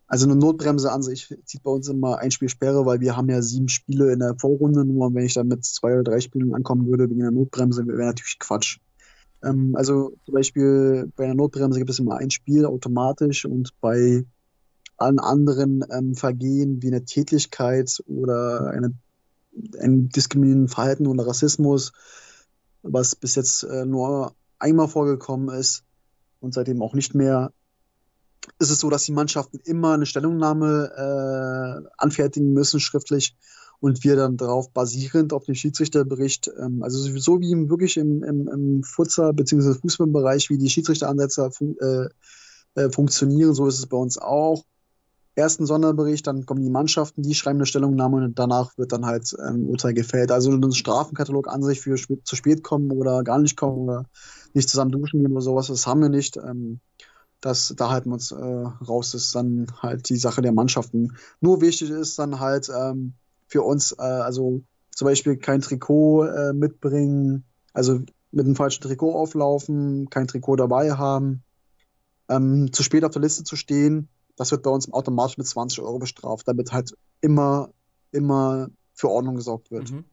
Also eine Notbremse an sich zieht bei uns immer ein Spiel Sperre, weil wir haben ja sieben Spiele in der Vorrunde. Nur wenn ich dann mit zwei oder drei Spielen ankommen würde wegen der Notbremse, wäre natürlich Quatsch. Ähm, also zum Beispiel bei einer Notbremse gibt es immer ein Spiel automatisch und bei allen anderen ähm, Vergehen wie eine Tätlichkeit oder eine, ein diskriminierendes Verhalten oder Rassismus, was bis jetzt äh, nur einmal vorgekommen ist und seitdem auch nicht mehr, ist es so, dass die Mannschaften immer eine Stellungnahme äh, anfertigen müssen, schriftlich, und wir dann darauf basierend auf den Schiedsrichterbericht, ähm, also so wie im, wirklich im, im, im Futsal- bzw. Fußballbereich, wie die Schiedsrichteransätze fun äh, äh, funktionieren, so ist es bei uns auch. Erst ein Sonderbericht, dann kommen die Mannschaften, die schreiben eine Stellungnahme und danach wird dann halt ähm, Urteil gefällt. Also ein Strafenkatalog an sich für zu spät kommen oder gar nicht kommen oder nicht zusammen duschen gehen oder sowas, das haben wir nicht. Ähm, das, da halten wir uns äh, raus. Das ist dann halt die Sache der Mannschaften. Nur wichtig ist dann halt ähm, für uns, äh, also zum Beispiel kein Trikot äh, mitbringen, also mit einem falschen Trikot auflaufen, kein Trikot dabei haben, ähm, zu spät auf der Liste zu stehen. Das wird bei uns automatisch mit 20 Euro bestraft, damit halt immer, immer für Ordnung gesorgt wird. Mhm.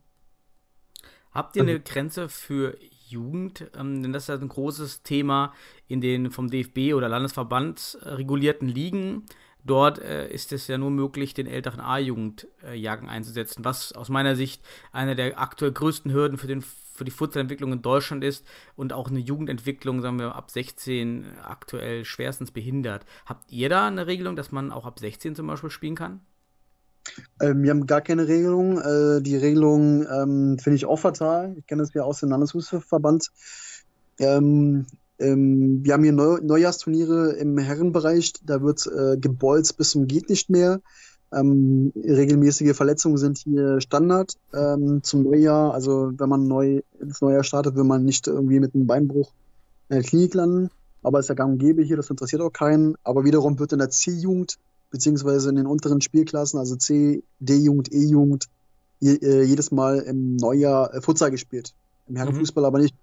Habt ihr eine Grenze für Jugend, ähm, denn das ist ja ein großes Thema in den vom DFB oder Landesverband regulierten Ligen. Dort äh, ist es ja nur möglich, den älteren A-Jugendjagen äh, einzusetzen, was aus meiner Sicht eine der aktuell größten Hürden für, den, für die Futsalentwicklung in Deutschland ist und auch eine Jugendentwicklung, sagen wir, ab 16 aktuell schwerstens behindert. Habt ihr da eine Regelung, dass man auch ab 16 zum Beispiel spielen kann? Ähm, wir haben gar keine Regelung. Äh, die Regelung ähm, finde ich auch fatal. Ich kenne das ja aus dem Landesfußballverband. Ähm, ähm, wir haben hier Neu Neujahrsturniere im Herrenbereich. Da wird äh, gebolzt bis zum geht nicht mehr. Ähm, regelmäßige Verletzungen sind hier Standard ähm, zum Neujahr. Also wenn man neu ins Neujahr startet, will man nicht irgendwie mit einem Beinbruch in der Klinik landen. Aber es ist ja gang und gäbe hier, das interessiert auch keinen. Aber wiederum wird in der C-Jugend beziehungsweise in den unteren Spielklassen, also C, D-Jugend, E-Jugend, äh, jedes Mal im Neujahr äh, Futsal gespielt. Im Herrenfußball mhm. aber nicht.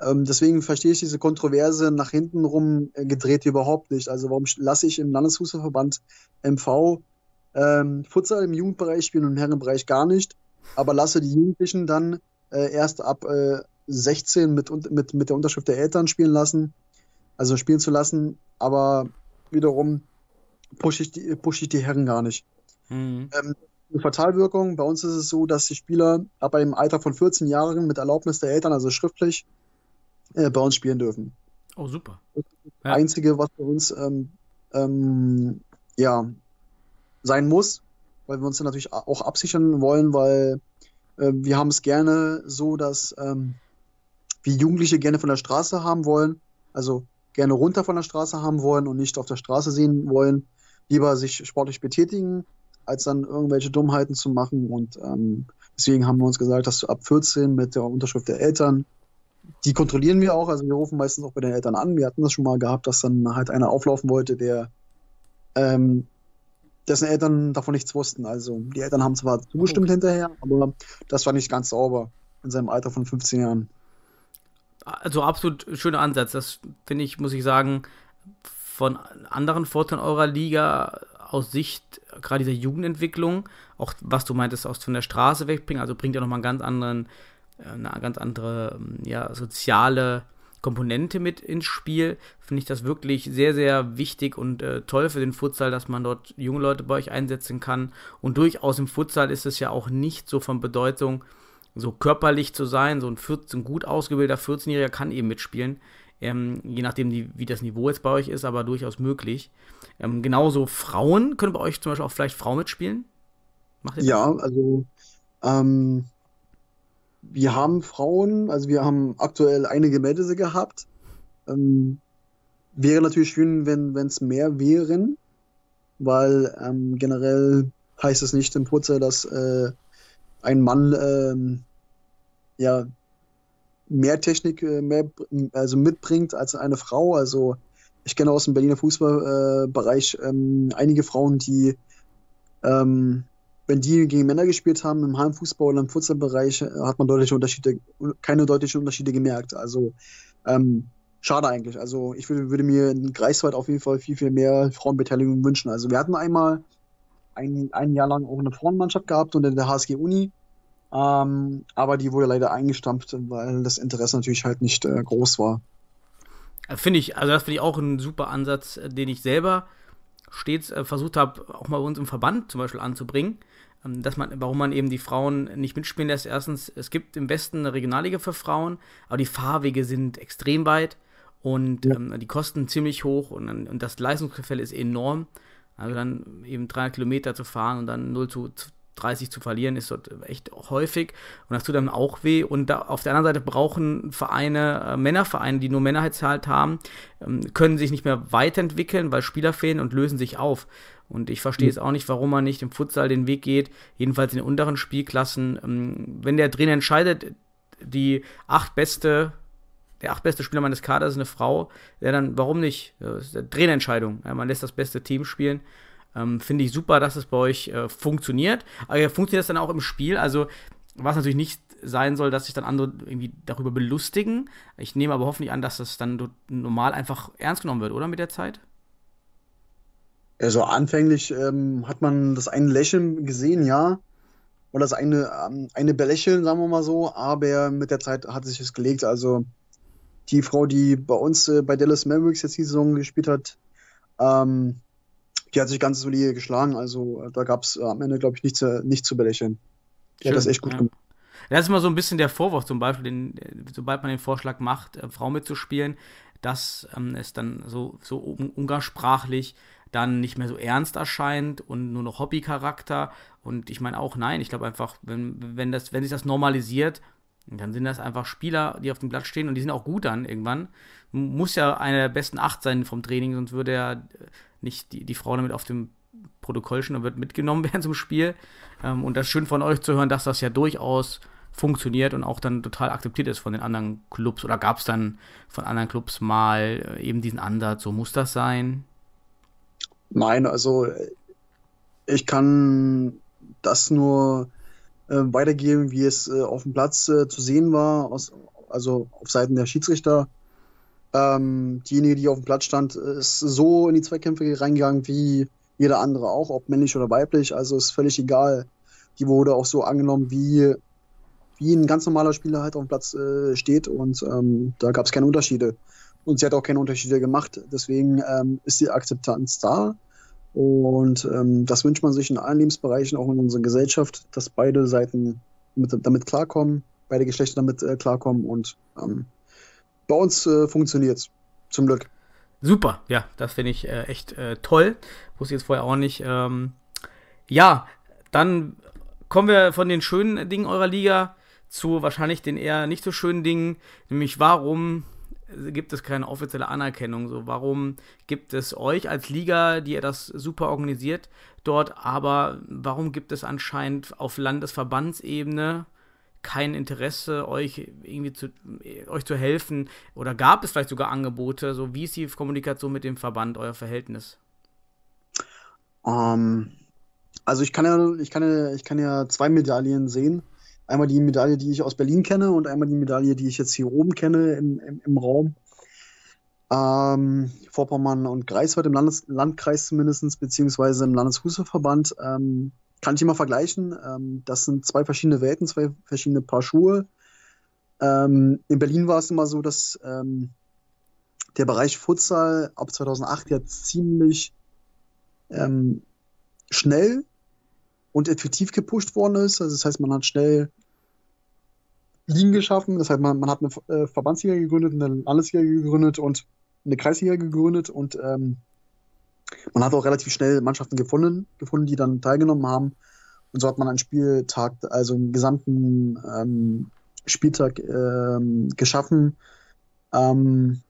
Ähm, deswegen verstehe ich diese Kontroverse nach hinten rum äh, gedreht überhaupt nicht. Also warum lasse ich im Landesfußballverband MV ähm, Futsal im Jugendbereich spielen und im Herrenbereich gar nicht, aber lasse die Jugendlichen dann äh, erst ab äh, 16 mit, mit, mit der Unterschrift der Eltern spielen lassen, also spielen zu lassen, aber wiederum pushe ich, die, push ich die Herren gar nicht. Mhm. Ähm, eine Fatalwirkung, bei uns ist es so, dass die Spieler ab einem Alter von 14 Jahren mit Erlaubnis der Eltern, also schriftlich, äh, bei uns spielen dürfen. Oh, super. Das, das ja. Einzige, was bei uns ähm, ähm, ja, sein muss, weil wir uns dann natürlich auch absichern wollen, weil äh, wir haben es gerne so, dass ähm, wir Jugendliche gerne von der Straße haben wollen, also gerne runter von der Straße haben wollen und nicht auf der Straße sehen wollen lieber sich sportlich betätigen, als dann irgendwelche Dummheiten zu machen. Und ähm, deswegen haben wir uns gesagt, dass du ab 14 mit der Unterschrift der Eltern, die kontrollieren wir auch, also wir rufen meistens auch bei den Eltern an. Wir hatten das schon mal gehabt, dass dann halt einer auflaufen wollte, der ähm, dessen Eltern davon nichts wussten. Also die Eltern haben zwar zugestimmt okay. hinterher, aber das war nicht ganz sauber in seinem Alter von 15 Jahren. Also absolut schöner Ansatz. Das finde ich, muss ich sagen, von anderen Vorteilen eurer Liga aus Sicht gerade dieser Jugendentwicklung, auch was du meintest, aus von der Straße wegbringen, also bringt ja nochmal einen ganz anderen, äh, eine ganz andere ähm, ja, soziale Komponente mit ins Spiel, finde ich das wirklich sehr, sehr wichtig und äh, toll für den Futsal, dass man dort junge Leute bei euch einsetzen kann. Und durchaus im Futsal ist es ja auch nicht so von Bedeutung, so körperlich zu sein. So ein, 14, gut ausgebildeter 14-Jähriger kann eben mitspielen. Ähm, je nachdem, die, wie das Niveau jetzt bei euch ist, aber durchaus möglich. Ähm, genauso Frauen, können bei euch zum Beispiel auch vielleicht Frauen mitspielen? ja, also ähm, wir haben Frauen, also wir haben aktuell einige Mädels gehabt. Ähm, wäre natürlich schön, wenn es mehr wären, weil ähm, generell heißt es nicht im Putzer, dass äh, ein Mann ähm, ja mehr Technik äh, mehr, also mitbringt als eine Frau. Also ich kenne aus dem Berliner Fußballbereich äh, ähm, einige Frauen, die, ähm, wenn die gegen Männer gespielt haben im Heimfußball oder im Futsalbereich, äh, hat man deutliche Unterschiede, keine deutlichen Unterschiede gemerkt. Also ähm, schade eigentlich. Also ich würde, würde mir in Greifswald auf jeden Fall viel, viel mehr Frauenbeteiligung wünschen. Also wir hatten einmal ein, ein Jahr lang auch eine Frauenmannschaft gehabt unter der HSG Uni. Ähm, aber die wurde leider eingestampft, weil das Interesse natürlich halt nicht äh, groß war. Finde ich, also das finde ich auch ein super Ansatz, äh, den ich selber stets äh, versucht habe, auch mal bei uns im Verband zum Beispiel anzubringen. Ähm, dass man, warum man eben die Frauen nicht mitspielen lässt. Erstens, es gibt im Westen eine Regionalliga für Frauen, aber die Fahrwege sind extrem weit und ja. ähm, die kosten ziemlich hoch und, und das Leistungsgefälle ist enorm. Also dann eben 300 Kilometer zu fahren und dann 0 zu 30 zu verlieren, ist dort echt häufig und das tut dann auch weh. Und da, auf der anderen Seite brauchen Vereine, äh, Männervereine, die nur Männerheitshalt haben, ähm, können sich nicht mehr weiterentwickeln, weil Spieler fehlen und lösen sich auf. Und ich verstehe es auch nicht, warum man nicht im Futsal den Weg geht, jedenfalls in den unteren Spielklassen. Ähm, wenn der Trainer entscheidet, die acht beste, der acht beste Spieler meines Kaders ist eine Frau, ja dann warum nicht? Das ist eine Trainerentscheidung. Ja, man lässt das beste Team spielen. Ähm, Finde ich super, dass es bei euch äh, funktioniert. Aber funktioniert das dann auch im Spiel? Also, was natürlich nicht sein soll, dass sich dann andere irgendwie darüber belustigen. Ich nehme aber hoffentlich an, dass das dann normal einfach ernst genommen wird, oder mit der Zeit? Also anfänglich ähm, hat man das eine Lächeln gesehen, ja. Oder das eine, ähm, eine Belächeln, sagen wir mal so. Aber mit der Zeit hat sich es gelegt. Also die Frau, die bei uns äh, bei Dallas Mavericks jetzt die Saison gespielt hat, ähm, die hat sich ganz solide geschlagen. Also äh, da gab es äh, am Ende, glaube ich, nichts, nichts zu belächeln. Die Schön, hat das echt gut ja. gemacht. Das ist immer so ein bisschen der Vorwurf, zum Beispiel, den, sobald man den Vorschlag macht, äh, Frau mitzuspielen, dass ähm, es dann so, so umgangssprachlich dann nicht mehr so ernst erscheint und nur noch Hobbycharakter. Und ich meine auch, nein, ich glaube einfach, wenn, wenn, das, wenn sich das normalisiert, dann sind das einfach Spieler, die auf dem Blatt stehen und die sind auch gut dann irgendwann. Muss ja einer der besten acht sein vom Training, sonst würde ja nicht die, die Frau damit auf dem Protokoll schon wird mitgenommen [LAUGHS] werden zum Spiel. Ähm, und das ist schön von euch zu hören, dass das ja durchaus funktioniert und auch dann total akzeptiert ist von den anderen Clubs. Oder gab es dann von anderen Clubs mal äh, eben diesen Ansatz, so muss das sein? Nein, also ich kann das nur äh, weitergeben, wie es äh, auf dem Platz äh, zu sehen war, aus, also auf Seiten der Schiedsrichter. Ähm, diejenige, die auf dem Platz stand, ist so in die Zweikämpfe reingegangen wie jeder andere auch, ob männlich oder weiblich. Also ist völlig egal. Die wurde auch so angenommen, wie, wie ein ganz normaler Spieler halt auf dem Platz äh, steht und ähm, da gab es keine Unterschiede. Und sie hat auch keine Unterschiede gemacht. Deswegen ähm, ist die Akzeptanz da. Und ähm, das wünscht man sich in allen Lebensbereichen, auch in unserer Gesellschaft, dass beide Seiten mit, damit klarkommen, beide Geschlechter damit äh, klarkommen. Und ähm, bei uns äh, funktioniert es, zum Glück. Super, ja, das finde ich äh, echt äh, toll. Wusste ich jetzt vorher auch nicht. Ähm, ja, dann kommen wir von den schönen Dingen eurer Liga zu wahrscheinlich den eher nicht so schönen Dingen, nämlich warum gibt es keine offizielle Anerkennung. So, warum gibt es euch als Liga, die ihr das super organisiert, dort, aber warum gibt es anscheinend auf Landesverbandsebene kein Interesse, euch irgendwie zu, euch zu helfen? Oder gab es vielleicht sogar Angebote? So, wie ist die Kommunikation mit dem Verband, euer Verhältnis? Um, ähm, also ich kann ja, ich kann ja, ich kann ja zwei Medaillen sehen. Einmal die Medaille, die ich aus Berlin kenne und einmal die Medaille, die ich jetzt hier oben kenne im, im, im Raum. Ähm, Vorpommern und Greifswald im Landes Landkreis zumindest, beziehungsweise im Landesfußballverband. Ähm, kann ich immer vergleichen. Ähm, das sind zwei verschiedene Welten, zwei verschiedene Paar Schuhe. Ähm, in Berlin war es immer so, dass ähm, der Bereich Futsal ab 2008 ja ziemlich ähm, schnell und effektiv gepusht worden ist. Also das heißt, man hat schnell Ligen geschaffen. Das heißt, man, man hat eine äh, Verbandsliga gegründet, eine Landesliga gegründet und eine Kreisliga gegründet und ähm, man hat auch relativ schnell Mannschaften gefunden, gefunden, die dann teilgenommen haben. Und so hat man einen Spieltag, also einen gesamten ähm, Spieltag ähm, geschaffen, ähm,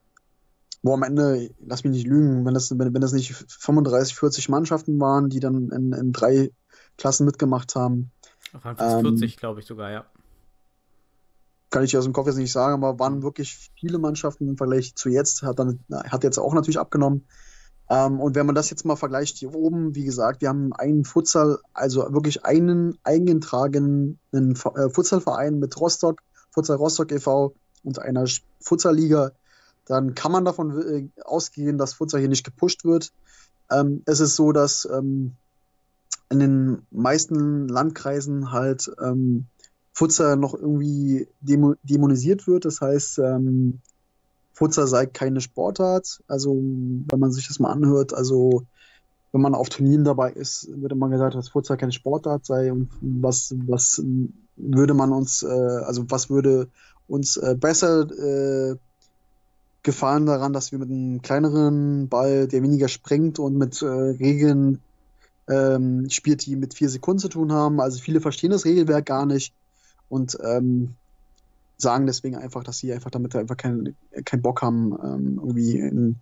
wo am Ende, lass mich nicht lügen, wenn das, wenn, wenn das nicht 35, 40 Mannschaften waren, die dann in, in drei Klassen mitgemacht haben. Waren fast ähm, 40, glaube ich sogar, ja. Kann ich aus dem Kopf jetzt nicht sagen, aber waren wirklich viele Mannschaften im Vergleich zu jetzt, hat, dann, hat jetzt auch natürlich abgenommen. Ähm, und wenn man das jetzt mal vergleicht hier oben, wie gesagt, wir haben einen Futsal, also wirklich einen eingetragenen äh, Futsalverein mit Rostock, Futsal Rostock e.V. und einer Futsalliga. dann kann man davon äh, ausgehen, dass Futsal hier nicht gepusht wird. Ähm, es ist so, dass ähm, in den meisten Landkreisen halt ähm, Futsal noch irgendwie dämonisiert wird. Das heißt, ähm, Futsal sei keine Sportart. Also, wenn man sich das mal anhört, also wenn man auf Turnieren dabei ist, wird immer gesagt, dass Futsal keine Sportart sei und was, was würde man uns, äh, also was würde uns äh, besser äh, gefallen daran, dass wir mit einem kleineren Ball, der weniger springt und mit äh, Regeln ähm, spielt, die mit vier Sekunden zu tun haben. Also viele verstehen das Regelwerk gar nicht und ähm, sagen deswegen einfach, dass sie einfach damit einfach keinen kein Bock haben, ähm, irgendwie in,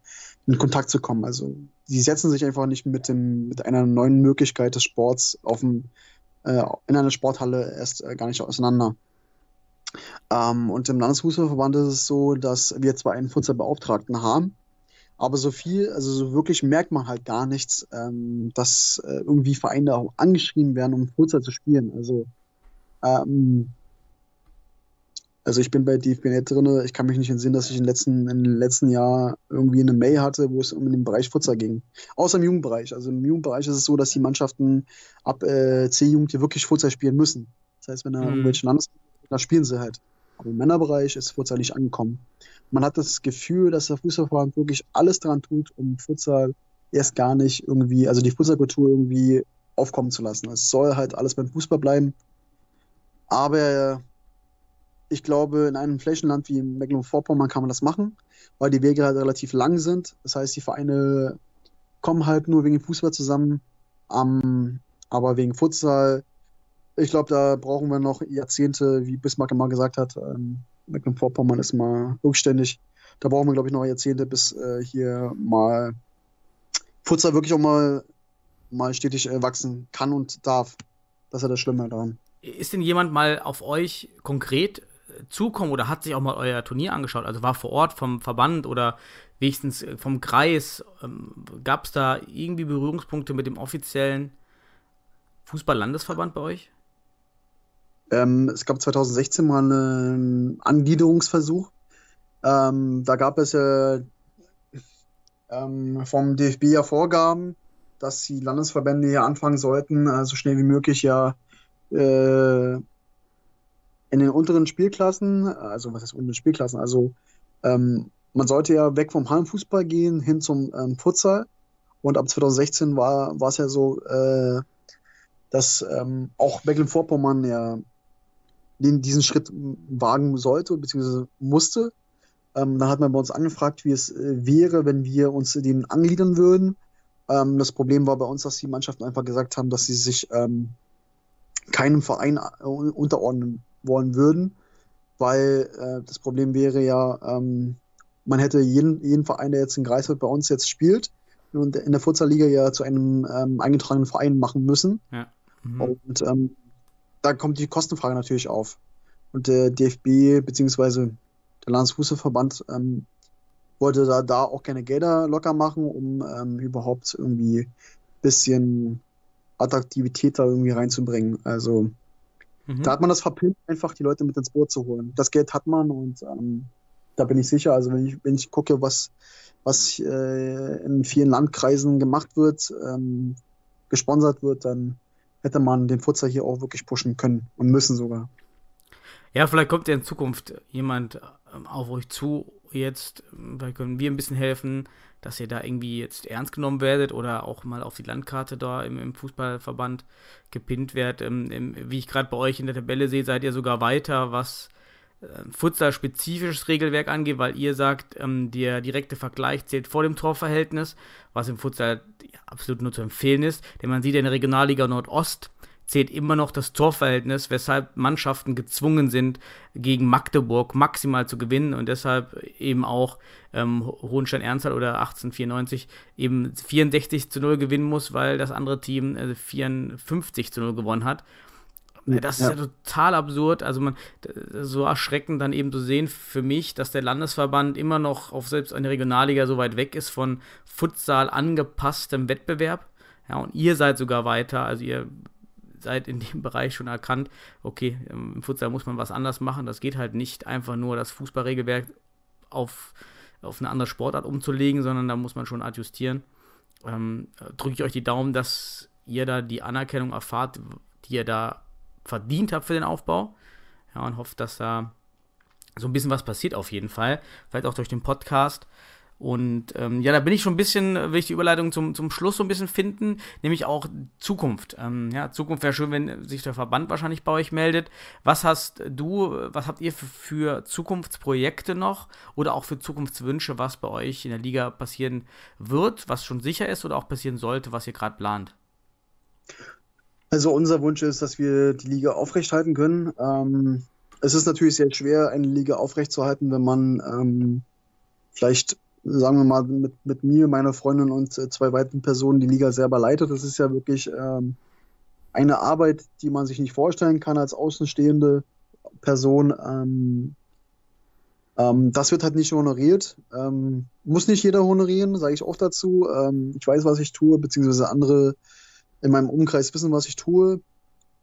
in, Kontakt zu kommen. Also sie setzen sich einfach nicht mit dem mit einer neuen Möglichkeit des Sports auf dem, äh, in einer Sporthalle erst äh, gar nicht auseinander. Ähm, und im Landesfußballverband ist es so, dass wir zwar einen Futsalbeauftragten haben, aber so viel, also so wirklich merkt man halt gar nichts, ähm, dass äh, irgendwie Vereine auch angeschrieben werden, um Futsal zu spielen. Also ähm, also ich bin bei DFB.net drin, ich kann mich nicht entsinnen, dass ich im letzten, im letzten Jahr irgendwie eine Mail hatte, wo es um den Bereich Futsal ging. Außer im Jugendbereich. Also im Jugendbereich ist es so, dass die Mannschaften ab äh, C-Jugend hier wirklich Futsal spielen müssen. Das heißt, wenn da mhm. irgendwelche Landes da spielen sie halt. Aber im Männerbereich ist Futsal nicht angekommen. Man hat das Gefühl, dass der Fußballverband wirklich alles daran tut, um Futsal erst gar nicht irgendwie, also die Futsalkultur irgendwie aufkommen zu lassen. Es soll halt alles beim Fußball bleiben. Aber ich glaube, in einem Flächenland wie Mecklenburg-Vorpommern kann man das machen, weil die Wege halt relativ lang sind. Das heißt, die Vereine kommen halt nur wegen Fußball zusammen, um, aber wegen Futsal, ich glaube, da brauchen wir noch Jahrzehnte, wie Bismarck immer gesagt hat. Ähm, Mecklenburg-Vorpommern ist mal rückständig. Da brauchen wir, glaube ich, noch Jahrzehnte, bis äh, hier mal Futsal wirklich auch mal, mal stetig äh, wachsen kann und darf. Das ist ja das Schlimme daran. Ist denn jemand mal auf euch konkret zukommen oder hat sich auch mal euer Turnier angeschaut? Also war vor Ort vom Verband oder wenigstens äh, vom Kreis? Ähm, Gab es da irgendwie Berührungspunkte mit dem offiziellen Fußball-Landesverband bei euch? Ähm, es gab 2016 mal einen Angliederungsversuch. Ähm, da gab es ja ähm, vom DFB ja Vorgaben, dass die Landesverbände hier anfangen sollten, äh, so schnell wie möglich ja äh, in den unteren Spielklassen, also was heißt unteren Spielklassen, also ähm, man sollte ja weg vom Hallenfußball gehen hin zum ähm, Futsal. Und ab 2016 war, es ja so, äh, dass ähm, auch Mecklenburg-Vorpommern ja den, diesen Schritt wagen sollte bzw. musste. Ähm, dann hat man bei uns angefragt, wie es äh, wäre, wenn wir uns den angliedern würden. Ähm, das Problem war bei uns, dass die Mannschaften einfach gesagt haben, dass sie sich ähm, keinem Verein äh, unterordnen wollen würden, weil äh, das Problem wäre ja, ähm, man hätte jeden, jeden Verein, der jetzt in Greifswald bei uns jetzt spielt und in der Futsal-Liga ja zu einem ähm, eingetragenen Verein machen müssen. Ja. Mhm. Und ähm, da kommt die Kostenfrage natürlich auf. Und der DFB bzw. der Landesfußballverband ähm, wollte da, da auch keine Gelder locker machen, um ähm, überhaupt irgendwie ein bisschen Attraktivität da irgendwie reinzubringen. Also Mhm. Da hat man das verpönt, einfach die Leute mit ins Boot zu holen. Das Geld hat man und ähm, da bin ich sicher. Also wenn ich, wenn ich gucke, was, was äh, in vielen Landkreisen gemacht wird, ähm, gesponsert wird, dann hätte man den Futsal hier auch wirklich pushen können und müssen sogar. Ja, vielleicht kommt ja in Zukunft jemand ähm, auf euch zu jetzt, vielleicht können wir ein bisschen helfen, dass ihr da irgendwie jetzt ernst genommen werdet oder auch mal auf die Landkarte da im, im Fußballverband gepinnt werdet. Ähm, wie ich gerade bei euch in der Tabelle sehe, seid ihr sogar weiter, was äh, Futsal-spezifisches Regelwerk angeht, weil ihr sagt, ähm, der direkte Vergleich zählt vor dem Torverhältnis, was im Futsal absolut nur zu empfehlen ist, denn man sieht ja in der Regionalliga Nordost, zählt immer noch das Torverhältnis, weshalb Mannschaften gezwungen sind, gegen Magdeburg maximal zu gewinnen und deshalb eben auch ähm, Hohenstein-Ernstthal oder 1894 eben 64 zu 0 gewinnen muss, weil das andere Team äh, 54 zu 0 gewonnen hat. Das ist ja. ja total absurd. Also man so erschreckend dann eben zu sehen für mich, dass der Landesverband immer noch auf selbst eine Regionalliga so weit weg ist von Futsal angepasstem Wettbewerb. Ja, und ihr seid sogar weiter. Also ihr seid in dem [LAUGHS] Bereich schon erkannt, okay, im Futsal muss man was anders machen. Das geht halt nicht einfach nur das Fußballregelwerk auf auf eine andere Sportart umzulegen, sondern da muss man schon adjustieren. Ähm, Drücke ich euch die Daumen, dass ihr da die Anerkennung erfahrt, die ihr da verdient habt für den Aufbau. Ja, und hofft, dass da so ein bisschen was passiert auf jeden Fall. Vielleicht auch durch den Podcast. Und ähm, ja, da bin ich schon ein bisschen, will ich die Überleitung zum, zum Schluss so ein bisschen finden, nämlich auch Zukunft. Ähm, ja, Zukunft wäre schön, wenn sich der Verband wahrscheinlich bei euch meldet. Was hast du, was habt ihr für, für Zukunftsprojekte noch oder auch für Zukunftswünsche, was bei euch in der Liga passieren wird, was schon sicher ist oder auch passieren sollte, was ihr gerade plant? Also unser Wunsch ist, dass wir die Liga aufrechthalten können. Ähm, es ist natürlich sehr schwer, eine Liga aufrechtzuerhalten, wenn man ähm, vielleicht sagen wir mal, mit, mit mir, meiner Freundin und äh, zwei weiteren Personen die Liga selber leitet. Das ist ja wirklich ähm, eine Arbeit, die man sich nicht vorstellen kann als außenstehende Person. Ähm, ähm, das wird halt nicht honoriert. Ähm, muss nicht jeder honorieren, sage ich auch dazu. Ähm, ich weiß, was ich tue, beziehungsweise andere in meinem Umkreis wissen, was ich tue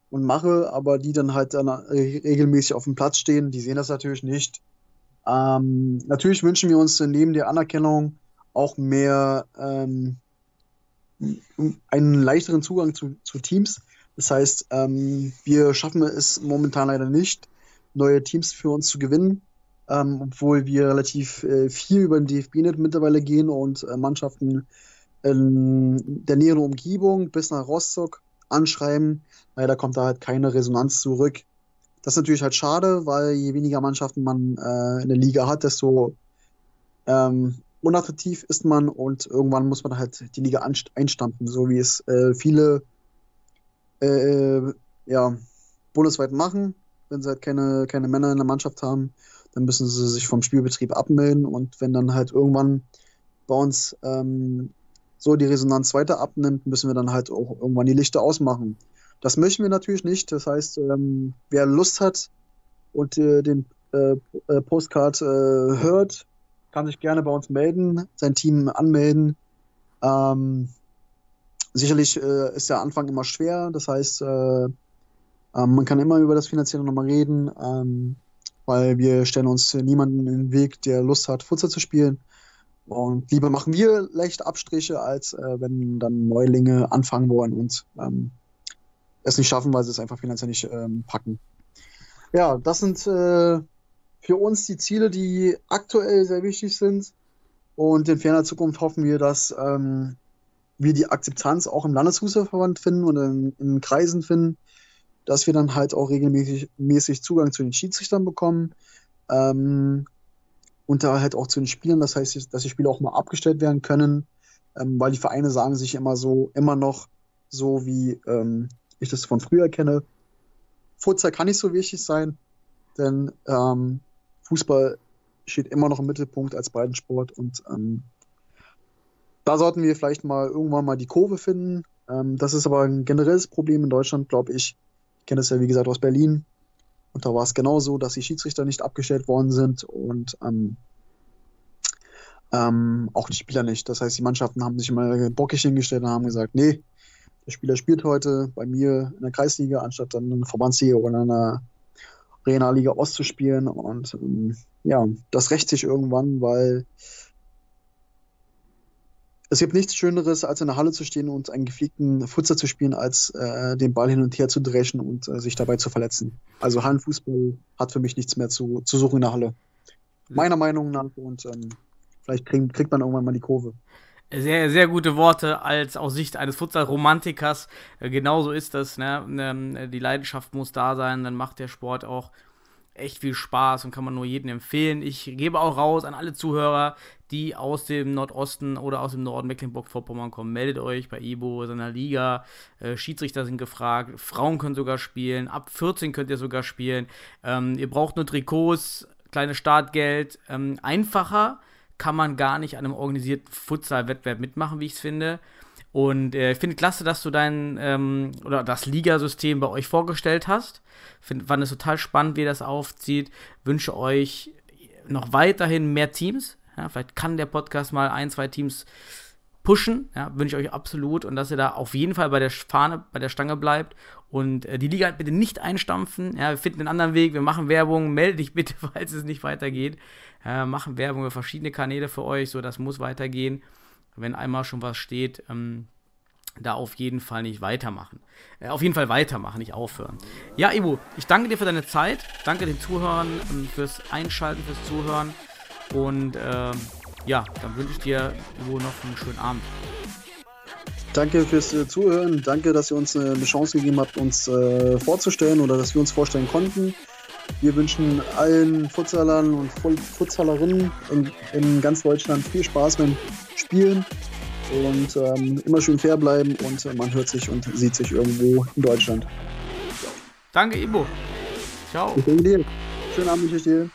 und mache, aber die dann halt dann regelmäßig auf dem Platz stehen, die sehen das natürlich nicht. Ähm, natürlich wünschen wir uns neben der Anerkennung auch mehr ähm, einen leichteren Zugang zu, zu Teams. Das heißt, ähm, wir schaffen es momentan leider nicht, neue Teams für uns zu gewinnen, ähm, obwohl wir relativ äh, viel über den DFB-Net mittlerweile gehen und äh, Mannschaften in der näheren Umgebung bis nach Rostock anschreiben. Leider kommt da halt keine Resonanz zurück. Das ist natürlich halt schade, weil je weniger Mannschaften man äh, in der Liga hat, desto ähm, unattraktiv ist man und irgendwann muss man halt die Liga einstampfen, so wie es äh, viele äh, ja, bundesweit machen. Wenn sie halt keine, keine Männer in der Mannschaft haben, dann müssen sie sich vom Spielbetrieb abmelden und wenn dann halt irgendwann bei uns ähm, so die Resonanz weiter abnimmt, müssen wir dann halt auch irgendwann die Lichter ausmachen. Das möchten wir natürlich nicht. Das heißt, ähm, wer Lust hat und äh, den äh, äh, Postcard äh, hört, kann sich gerne bei uns melden, sein Team anmelden. Ähm, sicherlich äh, ist der Anfang immer schwer. Das heißt, äh, ähm, man kann immer über das Finanzielle nochmal reden, ähm, weil wir stellen uns niemanden in den Weg, der Lust hat, Futsal zu spielen. Und lieber machen wir leicht Abstriche, als wenn dann Neulinge anfangen wollen und ähm, es nicht schaffen, weil sie es einfach finanziell nicht ähm, packen. Ja, das sind äh, für uns die Ziele, die aktuell sehr wichtig sind. Und in ferner Zukunft hoffen wir, dass ähm, wir die Akzeptanz auch im Landesfußballverband finden und in, in, Kreisen finden, dass wir dann halt auch regelmäßig mäßig Zugang zu den Schiedsrichtern bekommen ähm, und da halt auch zu den Spielern. Das heißt, dass die Spiele auch mal abgestellt werden können, ähm, weil die Vereine sagen sich immer so, immer noch so wie ähm, ich das von früher kenne. Futsal kann nicht so wichtig sein, denn ähm, Fußball steht immer noch im Mittelpunkt als Breitensport und ähm, da sollten wir vielleicht mal irgendwann mal die Kurve finden. Ähm, das ist aber ein generelles Problem in Deutschland, glaube ich. Ich kenne das ja, wie gesagt, aus Berlin. Und da war es genauso, dass die Schiedsrichter nicht abgestellt worden sind und ähm, ähm, auch die Spieler nicht. Das heißt, die Mannschaften haben sich immer bockig hingestellt und haben gesagt, nee, der Spieler spielt heute bei mir in der Kreisliga, anstatt dann in der Verbandsliga oder in der Regionalliga Ost zu spielen. Und ähm, ja, das rächt sich irgendwann, weil es gibt nichts Schöneres, als in der Halle zu stehen und einen gepflegten Futzer zu spielen, als äh, den Ball hin und her zu dreschen und äh, sich dabei zu verletzen. Also Hallenfußball hat für mich nichts mehr zu, zu suchen in der Halle. Meiner Meinung nach. Und ähm, vielleicht krieg, kriegt man irgendwann mal die Kurve. Sehr, sehr gute Worte als aus Sicht eines Futsal-Romantikers. Äh, genauso ist das. Ne? Ähm, die Leidenschaft muss da sein, dann macht der Sport auch echt viel Spaß und kann man nur jedem empfehlen. Ich gebe auch raus an alle Zuhörer, die aus dem Nordosten oder aus dem Norden Mecklenburg-Vorpommern kommen. Meldet euch bei Ibo, seiner Liga. Äh, Schiedsrichter sind gefragt. Frauen können sogar spielen. Ab 14 könnt ihr sogar spielen. Ähm, ihr braucht nur Trikots, kleines Startgeld. Ähm, einfacher kann man gar nicht an einem organisierten Futsal-Wettbewerb mitmachen, wie ich es finde. Und äh, ich finde klasse, dass du dein ähm, oder das Ligasystem bei euch vorgestellt hast. Find, fand es total spannend, wie das aufzieht. Wünsche euch noch weiterhin mehr Teams. Ja, vielleicht kann der Podcast mal ein, zwei Teams pushen, ja, wünsche ich euch absolut und dass ihr da auf jeden Fall bei der Fahne, bei der Stange bleibt und äh, die Liga halt bitte nicht einstampfen. Ja, wir finden einen anderen Weg, wir machen Werbung, melde dich bitte, [LAUGHS] falls es nicht weitergeht. Äh, machen Werbung über verschiedene Kanäle für euch, so das muss weitergehen. Wenn einmal schon was steht, ähm, da auf jeden Fall nicht weitermachen. Äh, auf jeden Fall weitermachen, nicht aufhören. Ja, Ibu, ich danke dir für deine Zeit, danke den Zuhörern ähm, fürs Einschalten, fürs Zuhören und äh, ja, dann wünsche ich dir, Ibu, noch einen schönen Abend. Danke fürs äh, Zuhören. Danke, dass ihr uns äh, eine Chance gegeben habt, uns äh, vorzustellen oder dass wir uns vorstellen konnten. Wir wünschen allen Futsalern und Futsalerinnen in, in ganz Deutschland viel Spaß beim Spielen und ähm, immer schön fair bleiben und äh, man hört sich und sieht sich irgendwo in Deutschland. Danke, Ibo. Ciao. Schönen Abend, ich dir.